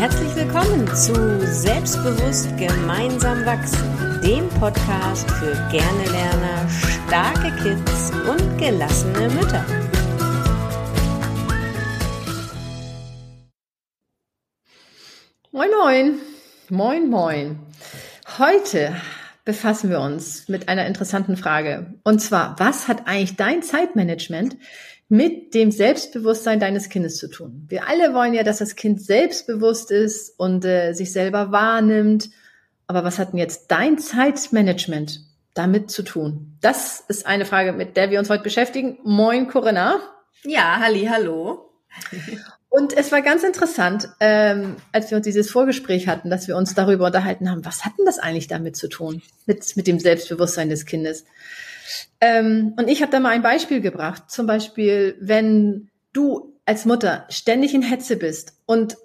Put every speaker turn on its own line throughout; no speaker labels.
Herzlich willkommen zu Selbstbewusst gemeinsam wachsen, dem Podcast für gerne Lerner, starke Kids und gelassene Mütter.
Moin, moin. Moin, moin. Heute befassen wir uns mit einer interessanten Frage. Und zwar, was hat eigentlich dein Zeitmanagement mit dem Selbstbewusstsein deines Kindes zu tun? Wir alle wollen ja, dass das Kind selbstbewusst ist und äh, sich selber wahrnimmt. Aber was hat denn jetzt dein Zeitmanagement damit zu tun? Das ist eine Frage, mit der wir uns heute beschäftigen. Moin, Corinna.
Ja, halli, hallo.
Und es war ganz interessant, ähm, als wir uns dieses Vorgespräch hatten, dass wir uns darüber unterhalten haben, was hat denn das eigentlich damit zu tun, mit, mit dem Selbstbewusstsein des Kindes? Ähm, und ich habe da mal ein Beispiel gebracht. Zum Beispiel, wenn du als Mutter ständig in Hetze bist und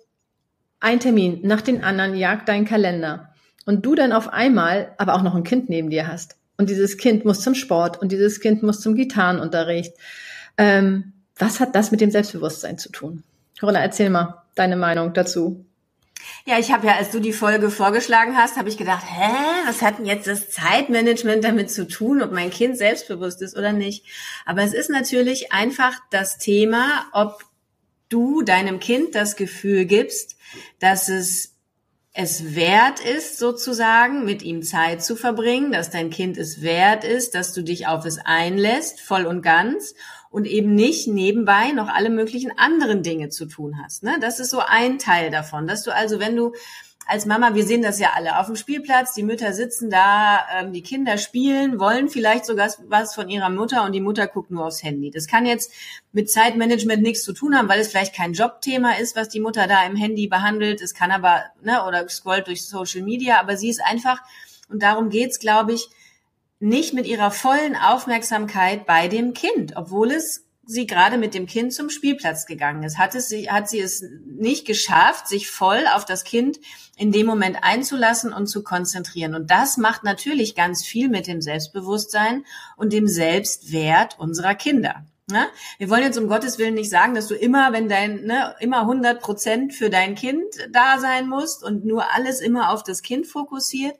ein Termin nach den anderen jagt deinen Kalender und du dann auf einmal aber auch noch ein Kind neben dir hast und dieses Kind muss zum Sport und dieses Kind muss zum Gitarrenunterricht. Ähm, was hat das mit dem Selbstbewusstsein zu tun? Corinna, erzähl mal deine Meinung dazu.
Ja, ich habe ja, als du die Folge vorgeschlagen hast, habe ich gedacht, hä, was hat denn jetzt das Zeitmanagement damit zu tun, ob mein Kind selbstbewusst ist oder nicht? Aber es ist natürlich einfach das Thema, ob du deinem Kind das Gefühl gibst, dass es es wert ist, sozusagen, mit ihm Zeit zu verbringen, dass dein Kind es wert ist, dass du dich auf es einlässt, voll und ganz und eben nicht nebenbei noch alle möglichen anderen Dinge zu tun hast. Ne? Das ist so ein Teil davon, dass du also, wenn du als Mama, wir sehen das ja alle auf dem Spielplatz, die Mütter sitzen da, ähm, die Kinder spielen, wollen vielleicht sogar was von ihrer Mutter und die Mutter guckt nur aufs Handy. Das kann jetzt mit Zeitmanagement nichts zu tun haben, weil es vielleicht kein Jobthema ist, was die Mutter da im Handy behandelt. Es kann aber, ne, oder scrollt durch Social Media, aber sie ist einfach, und darum geht's, glaube ich, nicht mit ihrer vollen Aufmerksamkeit bei dem Kind, obwohl es sie gerade mit dem Kind zum Spielplatz gegangen ist. Hat, es, hat sie es nicht geschafft, sich voll auf das Kind in dem Moment einzulassen und zu konzentrieren. Und das macht natürlich ganz viel mit dem Selbstbewusstsein und dem Selbstwert unserer Kinder. Ne? Wir wollen jetzt um Gottes Willen nicht sagen, dass du immer, wenn dein, ne, immer 100 Prozent für dein Kind da sein musst und nur alles immer auf das Kind fokussiert.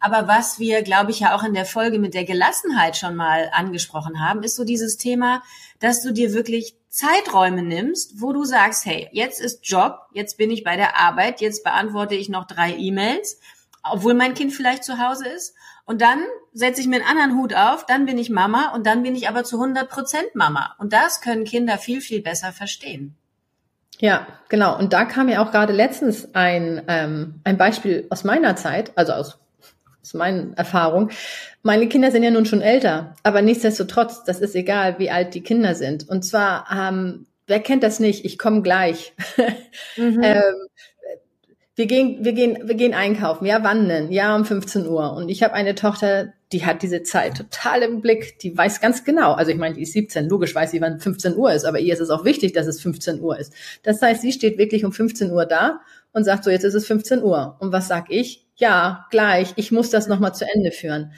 Aber was wir, glaube ich, ja auch in der Folge mit der Gelassenheit schon mal angesprochen haben, ist so dieses Thema, dass du dir wirklich Zeiträume nimmst, wo du sagst, hey, jetzt ist Job, jetzt bin ich bei der Arbeit, jetzt beantworte ich noch drei E-Mails, obwohl mein Kind vielleicht zu Hause ist. Und dann setze ich mir einen anderen Hut auf, dann bin ich Mama und dann bin ich aber zu 100 Prozent Mama. Und das können Kinder viel, viel besser verstehen.
Ja, genau. Und da kam ja auch gerade letztens ein, ähm, ein Beispiel aus meiner Zeit, also aus ist meine Erfahrung. Meine Kinder sind ja nun schon älter, aber nichtsdestotrotz, das ist egal, wie alt die Kinder sind. Und zwar, ähm, wer kennt das nicht? Ich komme gleich. Mhm. ähm, wir gehen, wir gehen, wir gehen einkaufen. Ja, wann denn? Ja, um 15 Uhr. Und ich habe eine Tochter, die hat diese Zeit total im Blick. Die weiß ganz genau. Also ich meine, die ist 17. Logisch weiß sie, wann 15 Uhr ist. Aber ihr ist es auch wichtig, dass es 15 Uhr ist. Das heißt, sie steht wirklich um 15 Uhr da und sagt so, jetzt ist es 15 Uhr. Und was sag ich? Ja, gleich, ich muss das nochmal zu Ende führen.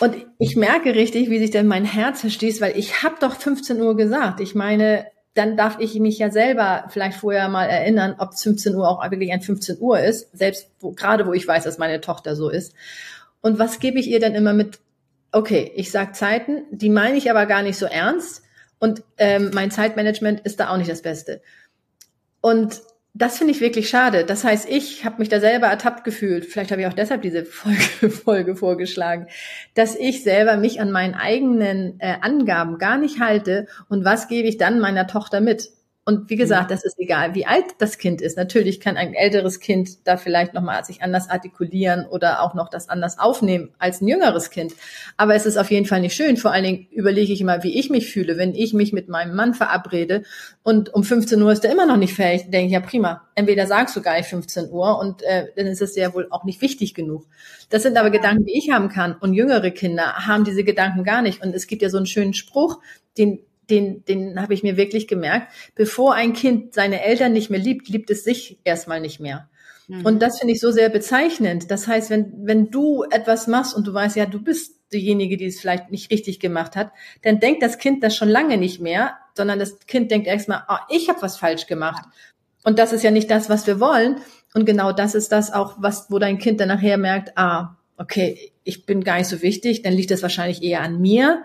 Und ich merke richtig, wie sich denn mein Herz verstießt, weil ich habe doch 15 Uhr gesagt. Ich meine, dann darf ich mich ja selber vielleicht vorher mal erinnern, ob 15 Uhr auch wirklich ein 15 Uhr ist, selbst wo, gerade wo ich weiß, dass meine Tochter so ist. Und was gebe ich ihr dann immer mit? Okay, ich sag Zeiten, die meine ich aber gar nicht so ernst und ähm, mein Zeitmanagement ist da auch nicht das Beste. Und das finde ich wirklich schade. Das heißt, ich habe mich da selber ertappt gefühlt. Vielleicht habe ich auch deshalb diese Folge, Folge vorgeschlagen, dass ich selber mich an meinen eigenen äh, Angaben gar nicht halte. Und was gebe ich dann meiner Tochter mit? Und wie gesagt, das ist egal, wie alt das Kind ist. Natürlich kann ein älteres Kind da vielleicht nochmal sich anders artikulieren oder auch noch das anders aufnehmen als ein jüngeres Kind. Aber es ist auf jeden Fall nicht schön. Vor allen Dingen überlege ich immer, wie ich mich fühle, wenn ich mich mit meinem Mann verabrede und um 15 Uhr ist er immer noch nicht fähig. Denke ich, ja prima. Entweder sagst du gar nicht 15 Uhr und äh, dann ist es ja wohl auch nicht wichtig genug. Das sind aber Gedanken, die ich haben kann. Und jüngere Kinder haben diese Gedanken gar nicht. Und es gibt ja so einen schönen Spruch, den den, den habe ich mir wirklich gemerkt. Bevor ein Kind seine Eltern nicht mehr liebt, liebt es sich erstmal nicht mehr. Mhm. Und das finde ich so sehr bezeichnend. Das heißt, wenn, wenn du etwas machst und du weißt, ja, du bist diejenige, die es vielleicht nicht richtig gemacht hat, dann denkt das Kind das schon lange nicht mehr, sondern das Kind denkt erstmal, oh, ich habe was falsch gemacht. Und das ist ja nicht das, was wir wollen. Und genau das ist das auch, was, wo dein Kind dann nachher merkt, ah, okay, ich bin gar nicht so wichtig, dann liegt das wahrscheinlich eher an mir.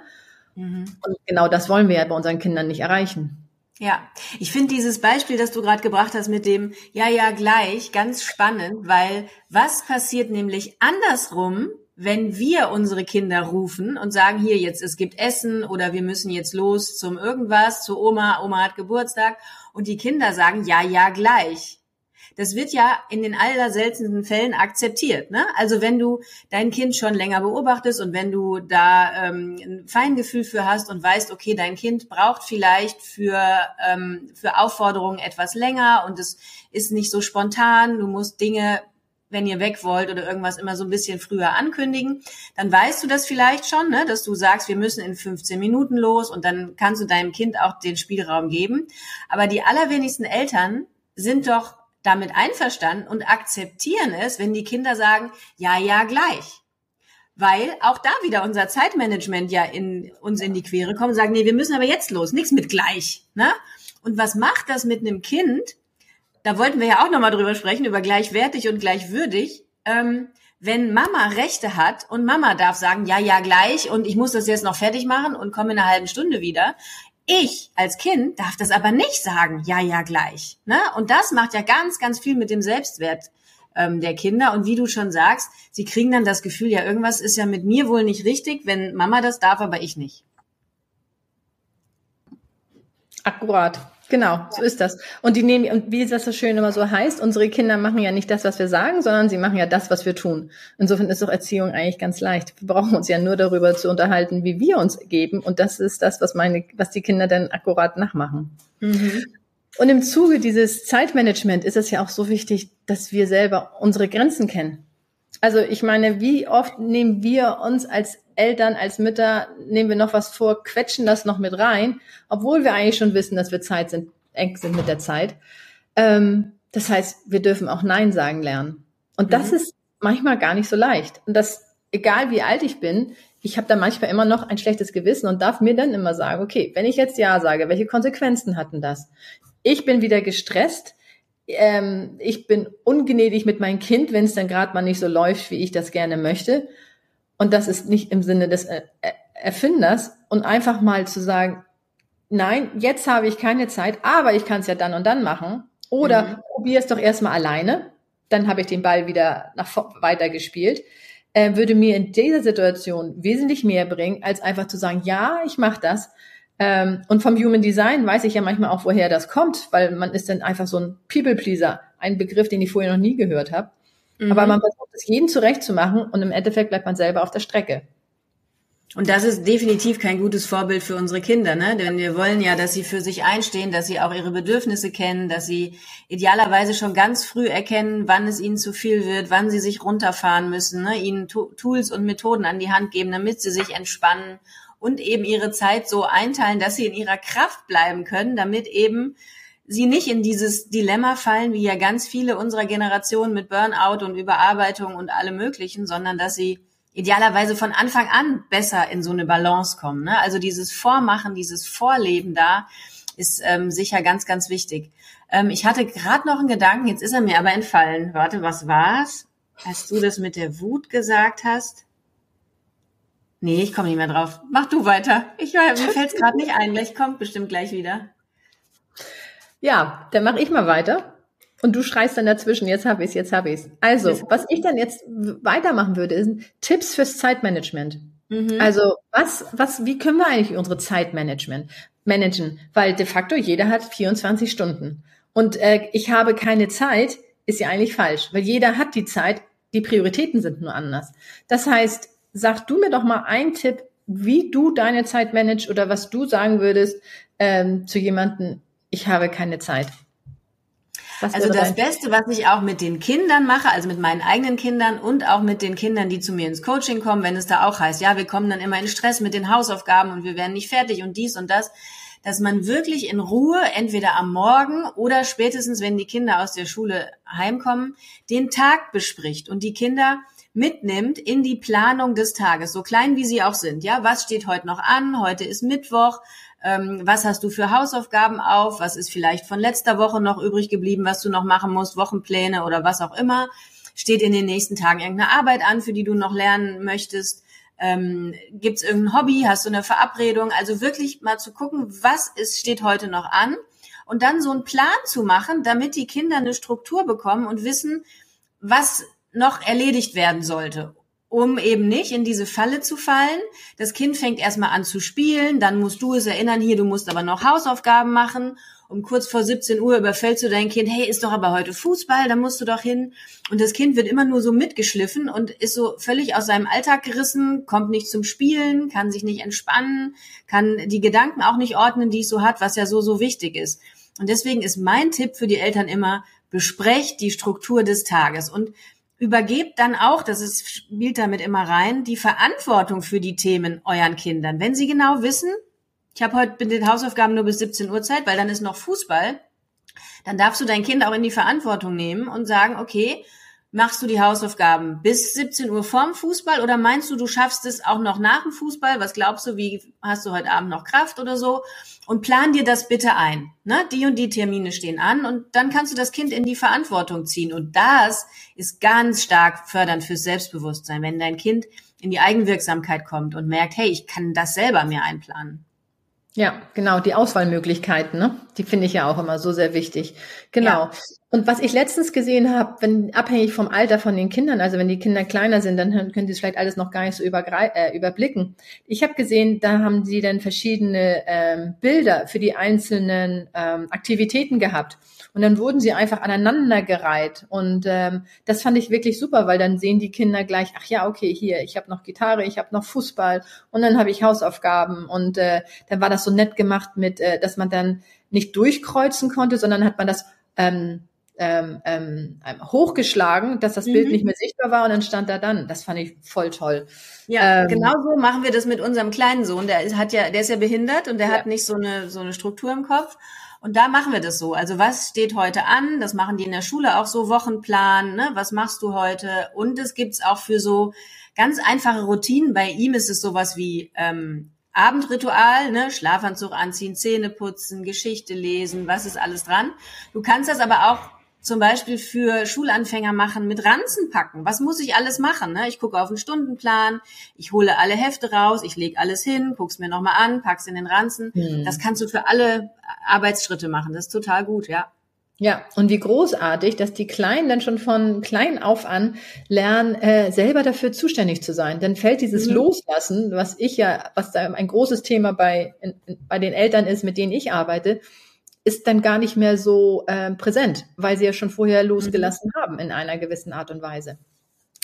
Mhm. Und genau das wollen wir ja bei unseren Kindern nicht erreichen.
Ja, ich finde dieses Beispiel, das du gerade gebracht hast mit dem Ja, ja, gleich, ganz spannend, weil was passiert nämlich andersrum, wenn wir unsere Kinder rufen und sagen, hier jetzt, es gibt Essen oder wir müssen jetzt los zum irgendwas, zu Oma, Oma hat Geburtstag und die Kinder sagen, ja, ja, gleich. Das wird ja in den allerseltensten Fällen akzeptiert. Ne? Also wenn du dein Kind schon länger beobachtest und wenn du da ähm, ein Feingefühl für hast und weißt, okay, dein Kind braucht vielleicht für, ähm, für Aufforderungen etwas länger und es ist nicht so spontan, du musst Dinge wenn ihr weg wollt oder irgendwas immer so ein bisschen früher ankündigen, dann weißt du das vielleicht schon, ne, dass du sagst, wir müssen in 15 Minuten los und dann kannst du deinem Kind auch den Spielraum geben. Aber die allerwenigsten Eltern sind doch damit einverstanden und akzeptieren es, wenn die Kinder sagen, ja, ja, gleich. Weil auch da wieder unser Zeitmanagement ja in uns in die Quere kommt und sagen, nee, wir müssen aber jetzt los, nichts mit gleich. Ne? Und was macht das mit einem Kind, da wollten wir ja auch nochmal drüber sprechen, über gleichwertig und gleichwürdig. Ähm, wenn Mama Rechte hat und Mama darf sagen, ja, ja, gleich und ich muss das jetzt noch fertig machen und komme in einer halben Stunde wieder. Ich als Kind darf das aber nicht sagen, ja, ja, gleich. Ne? Und das macht ja ganz, ganz viel mit dem Selbstwert ähm, der Kinder. Und wie du schon sagst, sie kriegen dann das Gefühl, ja, irgendwas ist ja mit mir wohl nicht richtig, wenn Mama das darf, aber ich nicht.
Akkurat. Genau, so ist das. Und die nehmen, und wie das so schön immer so heißt, unsere Kinder machen ja nicht das, was wir sagen, sondern sie machen ja das, was wir tun. Insofern ist doch Erziehung eigentlich ganz leicht. Wir brauchen uns ja nur darüber zu unterhalten, wie wir uns geben. Und das ist das, was meine, was die Kinder dann akkurat nachmachen. Mhm. Und im Zuge dieses Zeitmanagement ist es ja auch so wichtig, dass wir selber unsere Grenzen kennen. Also ich meine, wie oft nehmen wir uns als Eltern, als Mütter, nehmen wir noch was vor, quetschen das noch mit rein, obwohl wir eigentlich schon wissen, dass wir Zeit sind, eng sind mit der Zeit. Ähm, das heißt, wir dürfen auch Nein sagen lernen. Und das mhm. ist manchmal gar nicht so leicht. Und das, egal wie alt ich bin, ich habe da manchmal immer noch ein schlechtes Gewissen und darf mir dann immer sagen, okay, wenn ich jetzt Ja sage, welche Konsequenzen hatten das? Ich bin wieder gestresst, ähm, ich bin ungnädig mit meinem Kind, wenn es dann gerade mal nicht so läuft, wie ich das gerne möchte. Und das ist nicht im Sinne des äh, äh, Erfinders. Und einfach mal zu sagen, nein, jetzt habe ich keine Zeit, aber ich kann es ja dann und dann machen. Oder mhm. probier es doch erstmal alleine. Dann habe ich den Ball wieder nach weiter gespielt. Äh, würde mir in dieser Situation wesentlich mehr bringen, als einfach zu sagen, ja, ich mache das. Ähm, und vom Human Design weiß ich ja manchmal auch, woher das kommt, weil man ist dann einfach so ein People Pleaser, ein Begriff, den ich vorher noch nie gehört habe. Mhm. Aber man versucht es jedem zurechtzumachen und im Endeffekt bleibt man selber auf der Strecke.
Und das ist definitiv kein gutes Vorbild für unsere Kinder, ne? Denn wir wollen ja, dass sie für sich einstehen, dass sie auch ihre Bedürfnisse kennen, dass sie idealerweise schon ganz früh erkennen, wann es ihnen zu viel wird, wann sie sich runterfahren müssen, ne? ihnen Tools und Methoden an die Hand geben, damit sie sich entspannen und eben ihre Zeit so einteilen, dass sie in ihrer Kraft bleiben können, damit eben sie nicht in dieses Dilemma fallen, wie ja ganz viele unserer Generation mit Burnout und Überarbeitung und allem Möglichen, sondern dass sie idealerweise von Anfang an besser in so eine Balance kommen. Ne? Also dieses Vormachen, dieses Vorleben da ist ähm, sicher ganz, ganz wichtig. Ähm, ich hatte gerade noch einen Gedanken, jetzt ist er mir aber entfallen. Warte, was war's? Als du das mit der Wut gesagt hast? Nee, ich komme nicht mehr drauf. Mach du weiter. Ich, mir fällt es gerade nicht ein. Gleich kommt bestimmt gleich wieder.
Ja, dann mache ich mal weiter. Und du schreist dann dazwischen, jetzt habe ich es, jetzt habe ich es. Also, was ich dann jetzt weitermachen würde, sind Tipps fürs Zeitmanagement. Mhm. Also, was, was, wie können wir eigentlich unsere Zeitmanagement managen? Weil de facto jeder hat 24 Stunden. Und äh, ich habe keine Zeit, ist ja eigentlich falsch, weil jeder hat die Zeit, die Prioritäten sind nur anders. Das heißt, sag du mir doch mal einen Tipp, wie du deine Zeit managst oder was du sagen würdest ähm, zu jemanden, ich habe keine Zeit.
Was also das Beste, was ich auch mit den Kindern mache, also mit meinen eigenen Kindern und auch mit den Kindern, die zu mir ins Coaching kommen, wenn es da auch heißt, ja, wir kommen dann immer in Stress mit den Hausaufgaben und wir werden nicht fertig und dies und das, dass man wirklich in Ruhe, entweder am Morgen oder spätestens, wenn die Kinder aus der Schule heimkommen, den Tag bespricht und die Kinder mitnimmt in die Planung des Tages, so klein wie sie auch sind. Ja, was steht heute noch an? Heute ist Mittwoch ähm, was hast du für Hausaufgaben auf, was ist vielleicht von letzter Woche noch übrig geblieben, was du noch machen musst, Wochenpläne oder was auch immer. Steht in den nächsten Tagen irgendeine Arbeit an, für die du noch lernen möchtest? Ähm, Gibt es irgendein Hobby? Hast du eine Verabredung? Also wirklich mal zu gucken, was ist, steht heute noch an und dann so einen Plan zu machen, damit die Kinder eine Struktur bekommen und wissen, was noch erledigt werden sollte um eben nicht in diese Falle zu fallen. Das Kind fängt erstmal an zu spielen, dann musst du es erinnern, hier, du musst aber noch Hausaufgaben machen. Um kurz vor 17 Uhr überfällst du dein Kind, hey, ist doch aber heute Fußball, da musst du doch hin. Und das Kind wird immer nur so mitgeschliffen und ist so völlig aus seinem Alltag gerissen, kommt nicht zum Spielen, kann sich nicht entspannen, kann die Gedanken auch nicht ordnen, die es so hat, was ja so, so wichtig ist. Und deswegen ist mein Tipp für die Eltern immer, besprecht die Struktur des Tages. Und übergebt dann auch, das ist, spielt damit immer rein, die Verantwortung für die Themen euren Kindern. Wenn sie genau wissen, ich habe heute mit den Hausaufgaben nur bis 17 Uhr Zeit, weil dann ist noch Fußball, dann darfst du dein Kind auch in die Verantwortung nehmen und sagen, okay, machst du die Hausaufgaben bis 17 Uhr vorm Fußball oder meinst du, du schaffst es auch noch nach dem Fußball? Was glaubst du, wie hast du heute Abend noch Kraft oder so? Und plan dir das bitte ein. Ne? Die und die Termine stehen an und dann kannst du das Kind in die Verantwortung ziehen. Und das ist ganz stark fördernd fürs Selbstbewusstsein, wenn dein Kind in die Eigenwirksamkeit kommt und merkt, hey, ich kann das selber mir einplanen.
Ja, genau, die Auswahlmöglichkeiten, ne? Die finde ich ja auch immer so sehr wichtig. Genau. Ja. Und was ich letztens gesehen habe, wenn abhängig vom Alter von den Kindern, also wenn die Kinder kleiner sind, dann können sie es vielleicht alles noch gar nicht so äh, überblicken. Ich habe gesehen, da haben sie dann verschiedene ähm, Bilder für die einzelnen ähm, Aktivitäten gehabt. Und dann wurden sie einfach aneinandergereiht. Und ähm, das fand ich wirklich super, weil dann sehen die Kinder gleich, ach ja, okay, hier, ich habe noch Gitarre, ich habe noch Fußball und dann habe ich Hausaufgaben. Und äh, dann war das so nett gemacht mit, äh, dass man dann nicht durchkreuzen konnte, sondern hat man das ähm, ähm, ähm, hochgeschlagen, dass das mhm. Bild nicht mehr sichtbar war und dann stand da dann. Das fand ich voll toll.
Ja, ähm, genau so machen wir das mit unserem kleinen Sohn. Der ist, hat ja, der ist ja behindert und der ja. hat nicht so eine so eine Struktur im Kopf. Und da machen wir das so. Also was steht heute an? Das machen die in der Schule auch so, Wochenplan, ne? was machst du heute? Und es gibt's auch für so ganz einfache Routinen. Bei ihm ist es sowas wie ähm, Abendritual, ne? Schlafanzug anziehen, Zähne putzen, Geschichte lesen, was ist alles dran. Du kannst das aber auch zum Beispiel für Schulanfänger machen mit Ranzen packen. Was muss ich alles machen? Ne? Ich gucke auf den Stundenplan, ich hole alle Hefte raus, ich lege alles hin, guck's mir nochmal an, pack's in den Ranzen. Hm. Das kannst du für alle Arbeitsschritte machen. Das ist total gut, ja.
Ja, und wie großartig, dass die Kleinen dann schon von klein auf an lernen, äh, selber dafür zuständig zu sein. Dann fällt dieses mhm. Loslassen, was ich ja, was da ein großes Thema bei, in, bei den Eltern ist, mit denen ich arbeite, ist dann gar nicht mehr so äh, präsent, weil sie ja schon vorher mhm. losgelassen mhm. haben in einer gewissen Art und Weise.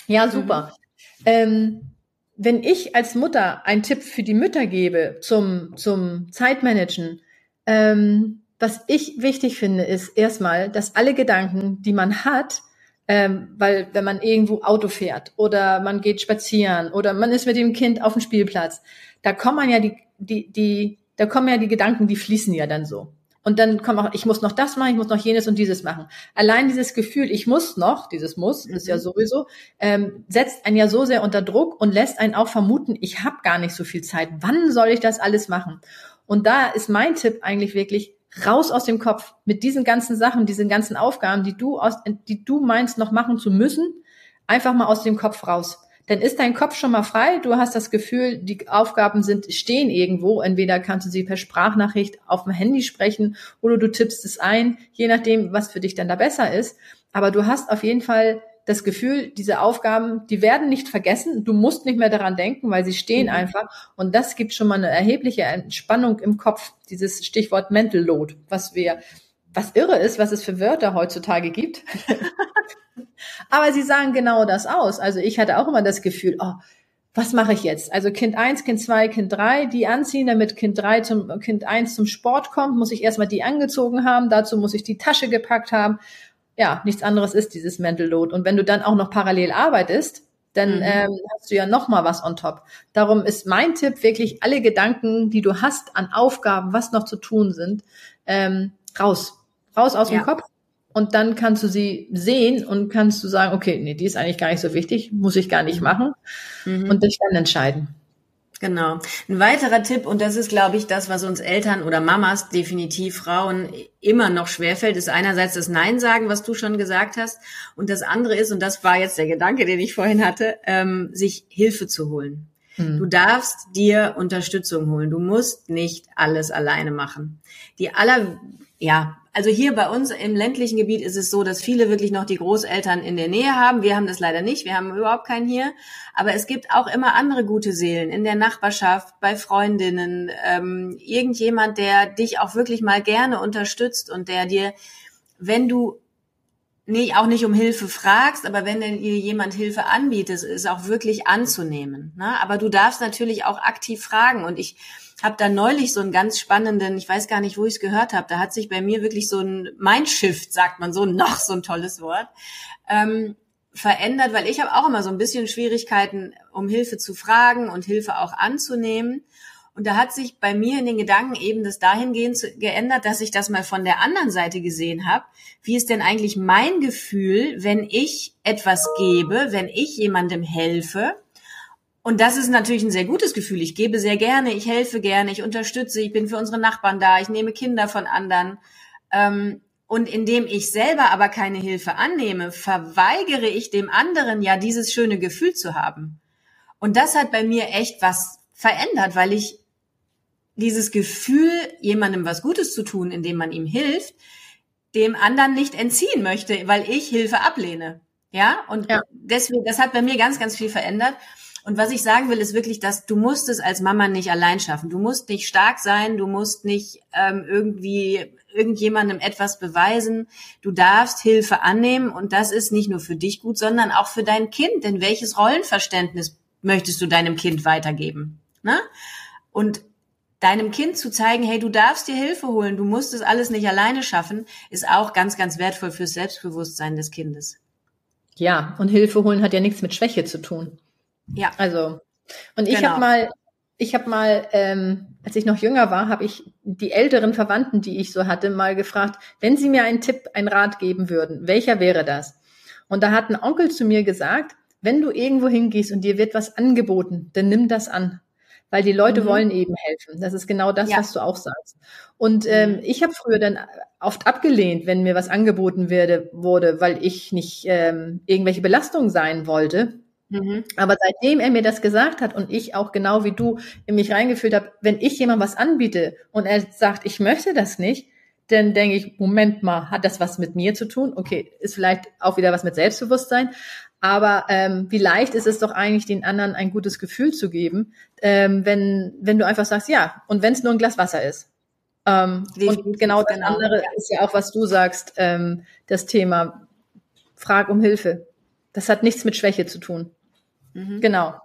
Ja, mhm. super. Mhm. Ähm, wenn ich als Mutter einen Tipp für die Mütter gebe zum, zum Zeitmanagen, ähm, was ich wichtig finde, ist erstmal, dass alle Gedanken, die man hat, ähm, weil wenn man irgendwo Auto fährt oder man geht spazieren oder man ist mit dem Kind auf dem Spielplatz, da kommen ja die, die, die, da kommen ja die Gedanken, die fließen ja dann so. Und dann kommt auch, ich muss noch das machen, ich muss noch jenes und dieses machen. Allein dieses Gefühl, ich muss noch, dieses muss, ist ja mhm. sowieso, ähm, setzt einen ja so sehr unter Druck und lässt einen auch vermuten, ich habe gar nicht so viel Zeit. Wann soll ich das alles machen? Und da ist mein Tipp eigentlich wirklich, raus aus dem Kopf mit diesen ganzen Sachen, diesen ganzen Aufgaben, die du aus, die du meinst noch machen zu müssen, einfach mal aus dem Kopf raus dann ist dein Kopf schon mal frei. Du hast das Gefühl, die Aufgaben sind, stehen irgendwo. Entweder kannst du sie per Sprachnachricht auf dem Handy sprechen oder du tippst es ein, je nachdem, was für dich dann da besser ist. Aber du hast auf jeden Fall das Gefühl, diese Aufgaben, die werden nicht vergessen. Du musst nicht mehr daran denken, weil sie stehen mhm. einfach. Und das gibt schon mal eine erhebliche Entspannung im Kopf. Dieses Stichwort Mental Load, was wir, was irre ist, was es für Wörter heutzutage gibt. Aber sie sagen genau das aus. Also ich hatte auch immer das Gefühl, oh, was mache ich jetzt? Also Kind eins, Kind zwei, Kind drei, die anziehen, damit Kind drei zum Kind eins zum Sport kommt, muss ich erstmal die angezogen haben, dazu muss ich die Tasche gepackt haben. Ja, nichts anderes ist dieses Mental Load. Und wenn du dann auch noch parallel arbeitest, dann mhm. ähm, hast du ja noch mal was on top. Darum ist mein Tipp wirklich alle Gedanken, die du hast an Aufgaben, was noch zu tun sind, ähm, raus, raus aus ja. dem Kopf und dann kannst du sie sehen und kannst du sagen, okay, nee, die ist eigentlich gar nicht so wichtig, muss ich gar nicht machen mhm. und dich dann entscheiden.
Genau. Ein weiterer Tipp, und das ist, glaube ich, das, was uns Eltern oder Mamas, definitiv Frauen, immer noch schwerfällt, ist einerseits das Nein sagen, was du schon gesagt hast. Und das andere ist, und das war jetzt der Gedanke, den ich vorhin hatte, ähm, sich Hilfe zu holen. Mhm. Du darfst dir Unterstützung holen. Du musst nicht alles alleine machen. Die aller, ja, also hier bei uns im ländlichen Gebiet ist es so, dass viele wirklich noch die Großeltern in der Nähe haben. Wir haben das leider nicht. Wir haben überhaupt keinen hier. Aber es gibt auch immer andere gute Seelen in der Nachbarschaft, bei Freundinnen, ähm, irgendjemand, der dich auch wirklich mal gerne unterstützt und der dir, wenn du nee, auch nicht um Hilfe fragst, aber wenn dir jemand Hilfe anbietet, ist auch wirklich anzunehmen. Ne? Aber du darfst natürlich auch aktiv fragen. Und ich habe da neulich so einen ganz spannenden, ich weiß gar nicht, wo ich es gehört habe, da hat sich bei mir wirklich so ein Mindshift, sagt man so, noch so ein tolles Wort, ähm, verändert, weil ich habe auch immer so ein bisschen Schwierigkeiten, um Hilfe zu fragen und Hilfe auch anzunehmen. Und da hat sich bei mir in den Gedanken eben das dahingehend geändert, dass ich das mal von der anderen Seite gesehen habe. Wie ist denn eigentlich mein Gefühl, wenn ich etwas gebe, wenn ich jemandem helfe? Und das ist natürlich ein sehr gutes Gefühl. Ich gebe sehr gerne, ich helfe gerne, ich unterstütze, ich bin für unsere Nachbarn da, ich nehme Kinder von anderen. Ähm, und indem ich selber aber keine Hilfe annehme, verweigere ich dem anderen ja dieses schöne Gefühl zu haben. Und das hat bei mir echt was verändert, weil ich dieses Gefühl, jemandem was Gutes zu tun, indem man ihm hilft, dem anderen nicht entziehen möchte, weil ich Hilfe ablehne. Ja, und ja. deswegen, das hat bei mir ganz, ganz viel verändert. Und was ich sagen will, ist wirklich, dass du musst es als Mama nicht allein schaffen. Du musst nicht stark sein, du musst nicht ähm, irgendwie irgendjemandem etwas beweisen. Du darfst Hilfe annehmen und das ist nicht nur für dich gut, sondern auch für dein Kind. Denn welches Rollenverständnis möchtest du deinem Kind weitergeben? Ne? Und deinem Kind zu zeigen, hey, du darfst dir Hilfe holen, du musst es alles nicht alleine schaffen, ist auch ganz, ganz wertvoll fürs Selbstbewusstsein des Kindes.
Ja, und Hilfe holen hat ja nichts mit Schwäche zu tun. Ja. Also, und ich genau. habe mal, ich habe mal, ähm, als ich noch jünger war, habe ich die älteren Verwandten, die ich so hatte, mal gefragt, wenn sie mir einen Tipp, einen Rat geben würden, welcher wäre das? Und da hat ein Onkel zu mir gesagt, wenn du irgendwo hingehst und dir wird was angeboten, dann nimm das an weil die Leute mhm. wollen eben helfen. Das ist genau das, ja. was du auch sagst. Und ähm, mhm. ich habe früher dann oft abgelehnt, wenn mir was angeboten werde, wurde, weil ich nicht ähm, irgendwelche Belastung sein wollte. Mhm. Aber seitdem er mir das gesagt hat und ich auch genau wie du in mich reingefühlt habe, wenn ich jemand was anbiete und er sagt, ich möchte das nicht, dann denke ich, Moment mal, hat das was mit mir zu tun? Okay, ist vielleicht auch wieder was mit Selbstbewusstsein. Aber ähm, wie leicht ist es doch eigentlich, den anderen ein gutes Gefühl zu geben, ähm, wenn, wenn du einfach sagst, ja, und wenn es nur ein Glas Wasser ist. Ähm, und genau das genau. andere ist ja auch, was du sagst, ähm, das Thema Frag um Hilfe. Das hat nichts mit Schwäche zu tun. Mhm. Genau.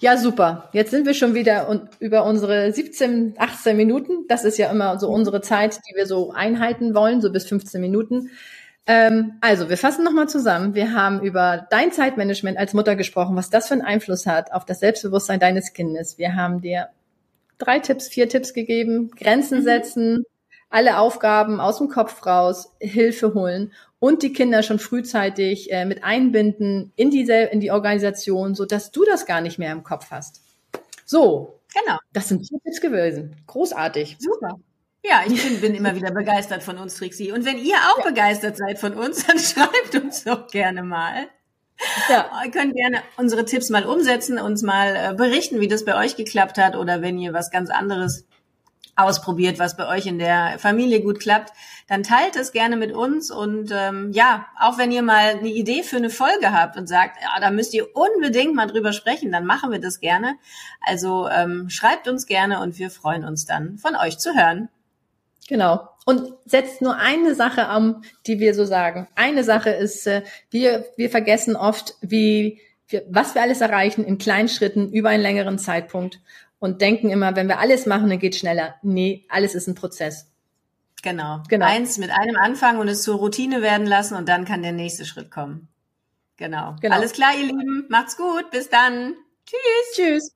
Ja, super. Jetzt sind wir schon wieder und über unsere 17, 18 Minuten. Das ist ja immer so unsere Zeit, die wir so einhalten wollen, so bis 15 Minuten. Ähm, also, wir fassen nochmal zusammen. Wir haben über dein Zeitmanagement als Mutter gesprochen, was das für einen Einfluss hat auf das Selbstbewusstsein deines Kindes. Wir haben dir drei Tipps, vier Tipps gegeben, Grenzen mhm. setzen, alle Aufgaben aus dem Kopf raus, Hilfe holen und die Kinder schon frühzeitig äh, mit einbinden in die, in die Organisation, so dass du das gar nicht mehr im Kopf hast. So. Genau. Das sind vier Tipps gewesen. Großartig.
Super. Ja, ich bin, bin immer wieder begeistert von uns, Trixie. Und wenn ihr auch ja. begeistert seid von uns, dann schreibt uns doch gerne mal. Ja. Ihr könnt gerne unsere Tipps mal umsetzen, uns mal äh, berichten, wie das bei euch geklappt hat oder wenn ihr was ganz anderes ausprobiert, was bei euch in der Familie gut klappt, dann teilt es gerne mit uns und ähm, ja, auch wenn ihr mal eine Idee für eine Folge habt und sagt, ja, da müsst ihr unbedingt mal drüber sprechen, dann machen wir das gerne. Also ähm, schreibt uns gerne und wir freuen uns dann von euch zu hören.
Genau. Und setzt nur eine Sache an, die wir so sagen. Eine Sache ist, äh, wir, wir vergessen oft, wie, was wir alles erreichen in kleinen Schritten über einen längeren Zeitpunkt und denken immer, wenn wir alles machen, dann geht schneller. Nee, alles ist ein Prozess.
Genau. genau. Eins mit einem anfangen und es zur Routine werden lassen und dann kann der nächste Schritt kommen. Genau. genau. Alles klar, ihr Lieben. Macht's gut. Bis dann. Tschüss. Tschüss.